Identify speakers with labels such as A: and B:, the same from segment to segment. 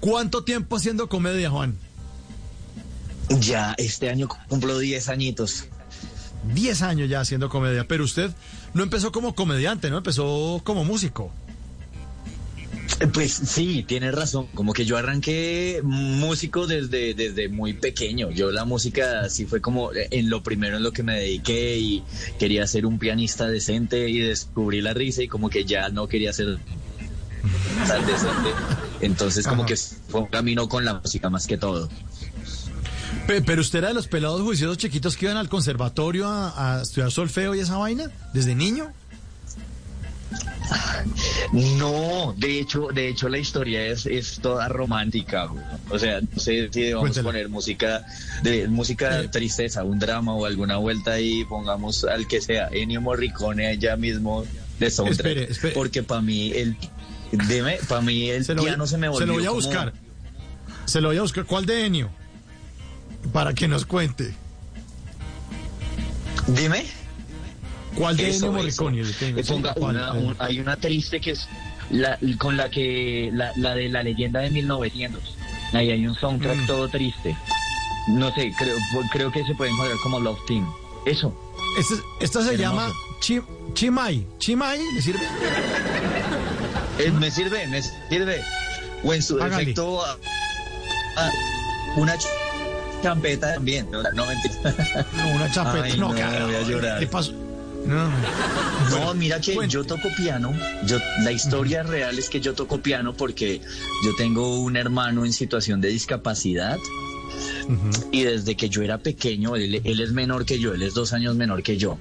A: ¿Cuánto tiempo haciendo comedia, Juan?
B: Ya, este año cumplo 10 añitos.
A: 10 años ya haciendo comedia, pero usted no empezó como comediante, ¿no? Empezó como músico.
B: Pues sí, tienes razón. Como que yo arranqué músico desde, desde muy pequeño. Yo la música sí fue como en lo primero en lo que me dediqué y quería ser un pianista decente y descubrí la risa y como que ya no quería ser tan decente. Entonces como
A: Ajá.
B: que fue un camino con la música más que todo.
A: Pe- Pero usted era de los pelados juiciosos chiquitos que iban al conservatorio a, a estudiar solfeo y esa vaina, desde niño.
B: No, de hecho, de hecho la historia es, es toda romántica. güey. O sea, no sé si debemos
A: Cuéntela.
B: poner música de música de tristeza, un drama o alguna vuelta y pongamos al que sea Ennio Morricone allá mismo de soundtrack.
A: Espere, espere.
B: Porque para mí el dime, para mí el
A: Se lo, voy-
B: piano se me volvió
A: se lo voy a
B: como-
A: buscar. Se lo voy a buscar. ¿Cuál de Enio? Para que nos cuente.
B: Dime.
A: ¿Cuál de
B: Eso,
A: Ennio. Morricone?
B: Un- hay una triste que es la, con la que la, la de la leyenda de 1900. Ahí hay un soundtrack
A: Mm.
B: todo triste. No sé, creo, creo que se puede encontrar como Love Team. Eso.
A: Este- esta se
B: Hermoso.
A: llama Chi- Chimay. ¿Chimay le sirve?
B: Eh, me sirve, me sirve. O en su
A: Hágale.
B: defecto ah, una ch- champeta también. No, no mentira.
A: No, una chapeta.
B: Ay,
A: no,
B: no, voy a llorar.
A: ¿Qué pasó? No.
B: No, mira que yo toco piano. Yo, la historia real es que yo toco piano porque yo tengo un hermano en situación de discapacidad y desde que yo era pequeño, él, él es menor que yo, él es dos años menor que yo.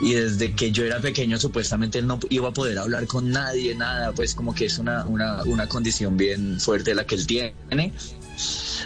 B: Y desde que yo era pequeño, supuestamente él no iba a poder hablar con nadie, nada, pues como que es una, una, una condición bien fuerte la que él tiene.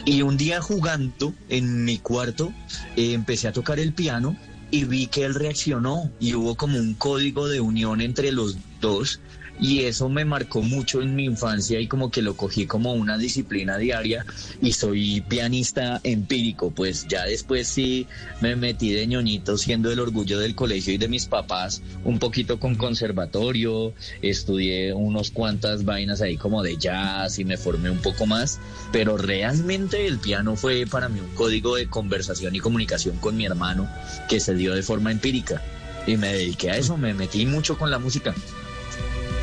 B: Y un día jugando en mi cuarto, eh, empecé a tocar el piano y vi que él reaccionó y hubo como un código de unión entre los dos y eso me marcó mucho en mi infancia y como que lo cogí como una disciplina diaria y soy pianista empírico, pues ya después sí me metí de ñoñito siendo el orgullo del colegio y de mis papás, un poquito con conservatorio, estudié unos cuantas vainas ahí como de jazz y me formé un poco más, pero realmente el piano fue para mí un código de conversación y comunicación con mi hermano que se dio de forma empírica y me dediqué a eso, me metí mucho con la música.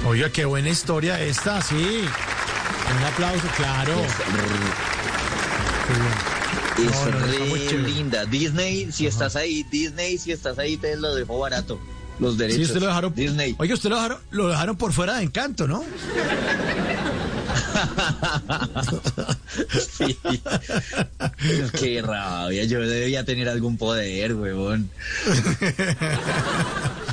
A: Oiga, qué buena historia esta, sí. Un aplauso, claro.
B: Es
A: No, no, no, está muy
B: re
A: chévere.
B: linda. Disney, si estás ahí, Disney, si estás ahí, te lo dejo barato. Los derechos.
A: Sí, usted lo dejaron.
B: Disney.
A: Oiga, usted lo dejaron, lo dejaron por fuera de encanto, ¿no?
B: Sí. Qué rabia, yo debía tener algún poder, huevón.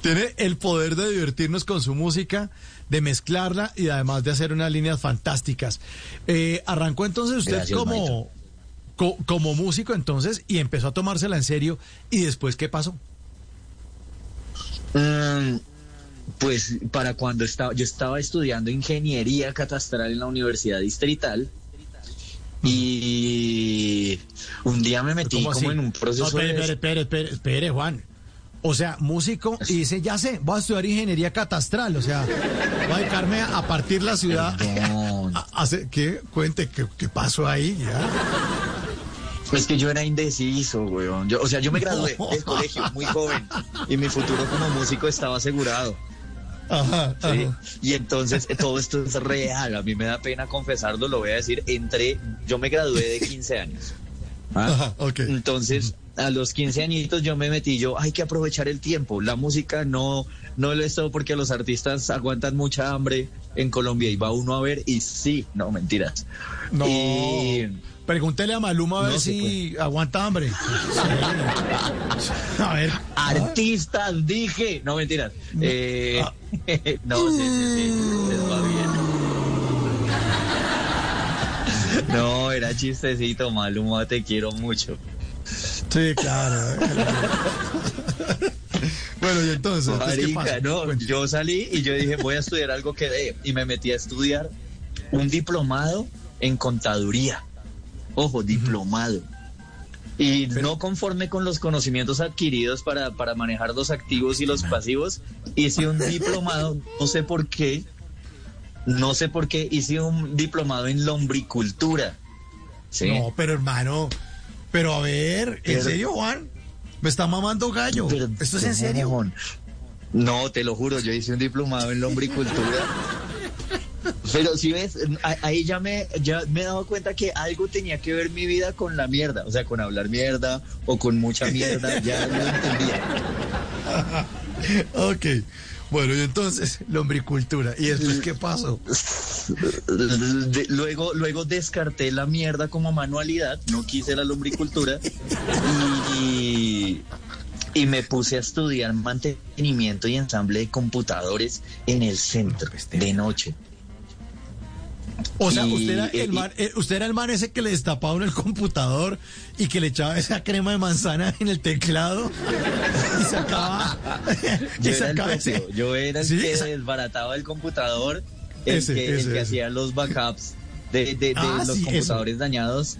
A: Tiene el poder de divertirnos con su música, de mezclarla y además de hacer unas líneas fantásticas. Eh, arrancó entonces usted
B: Gracias,
A: como, co- como músico entonces y empezó a tomársela en serio. ¿Y después qué pasó?
B: Mm, pues para cuando estaba, yo estaba estudiando ingeniería catastral en la Universidad Distrital. Y un día me metí
A: ¿Cómo
B: como en un
A: No,
B: proceso de...
A: espere, espere, espere, espere, Juan. O sea, músico y dice, ya sé, voy a estudiar ingeniería catastral. O sea, voy a dedicarme a, a partir la ciudad.
B: Perdón.
A: A- hace- ¿Qué? Cuente, ¿qué, qué pasó ahí? ¿Ya?
B: Es que yo era indeciso, weón. Yo, o sea, yo me gradué del colegio muy joven y mi futuro como músico estaba asegurado.
A: Ajá,
B: ¿sí?
A: ajá.
B: Y entonces eh, todo esto es real. A mí me da pena confesarlo, lo voy a decir. Entré, yo me gradué de 15 años. ¿ah?
A: Ajá, ok.
B: Entonces, a los 15 añitos yo me metí, yo, hay que aprovechar el tiempo. La música no, no lo es todo porque los artistas aguantan mucha hambre en Colombia y va uno a ver y sí, no, mentiras.
A: No.
B: Y-
A: Pregúntele a Maluma a ver
B: No
A: si aguanta hambre. A ver.
B: Artistas, dije. No, mentiras. Eh,
A: Ah.
B: no, sí, sí, sí. Les va bien. No, era chistecito, Maluma, te quiero mucho.
A: Sí, claro. bueno, y entonces, ¿qué
B: Marica,
A: pasa?
B: no, yo salí y yo dije, voy a estudiar algo que dé. Y me metí a estudiar un diplomado en contaduría. Ojo, diplomado. Y no conforme con los conocimientos adquiridos para, para manejar los activos y los pasivos, hice un diplomado, no sé por qué, no sé por qué, hice un diplomado en lombricultura. ¿sí?
A: No, pero hermano, pero a ver, ¿en
B: Pero-
A: serio, Juan? Me está mamando gallo.
B: Pero-
A: ¿Esto es en serio?
B: Juan. No, te lo juro, yo hice un diplomado en lombricultura. Pero si ves, ahí ya me, ya me he dado cuenta que algo tenía que ver mi vida con la mierda, o sea, con hablar mierda o con mucha mierda, ya lo entendía.
A: Ok. Bueno, y entonces, lombricultura. ¿Y después qué pasó?
B: De- luego, luego descarté la mierda como manualidad, no quise la lombricultura y, y me puse a estudiar mantenimiento y ensamble de computadores en el centro de noche.
A: O sea,
B: Y-
A: usted era, el
B: y-
A: man, eh, usted era el man ese que le destapaba uno el computador y que le echaba esa crema de manzana en el teclado y sacaba. y
B: Yo
A: sacaba ese-
B: yo era el
A: Sí,
B: que desbarataba el computador, el
A: Ese,
B: que, el que
A: ese.
B: hacía los backups de, de- de
A: Ah,
B: los
A: sí,
B: computadores dañados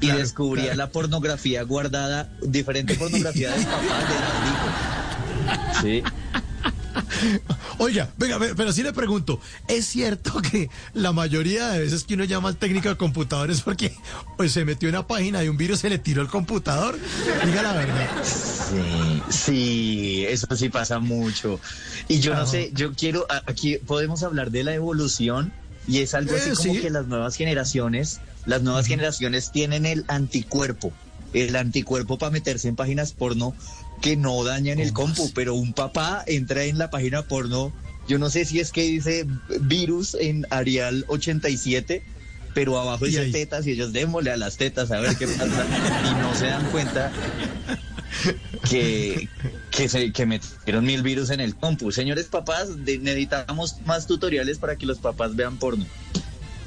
B: y
A: Claro,
B: descubría
A: claro.
B: la pornografía guardada, diferente pornografía del papá del hijo. Sí.
A: Oiga, venga, ve- pero sí le pregunto, ¿es cierto que la mayoría de veces que uno llama al técnico de computadores porque pues, se metió en una página y un virus se le tiró el computador? Diga la verdad.
B: Sí, sí, eso sí pasa mucho. Y yo no sé, yo quiero, aquí podemos hablar de la evolución y es algo así
A: Eh,
B: como
A: sí.
B: que las nuevas generaciones, las nuevas generaciones tienen el anticuerpo, el anticuerpo para meterse en páginas porno que no dañan el
A: ¿Cómo
B: compu, pero un papá entra en la página porno, yo no sé si es que dice virus en Arial 87, pero abajo dice
A: ahí.
B: tetas y ellos démosle a las tetas a ver qué pasa y no se dan cuenta que, que, se, que metieron mil virus en el compu. Señores papás, necesitamos más tutoriales para que los papás vean porno.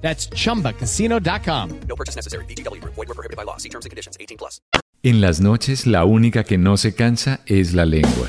C: That's chumbacasino.com.
D: No purchase necessary. VGW Group. Void were prohibited by law. See terms and conditions. 18 plus.
E: En las noches la única que no se cansa es la lengua.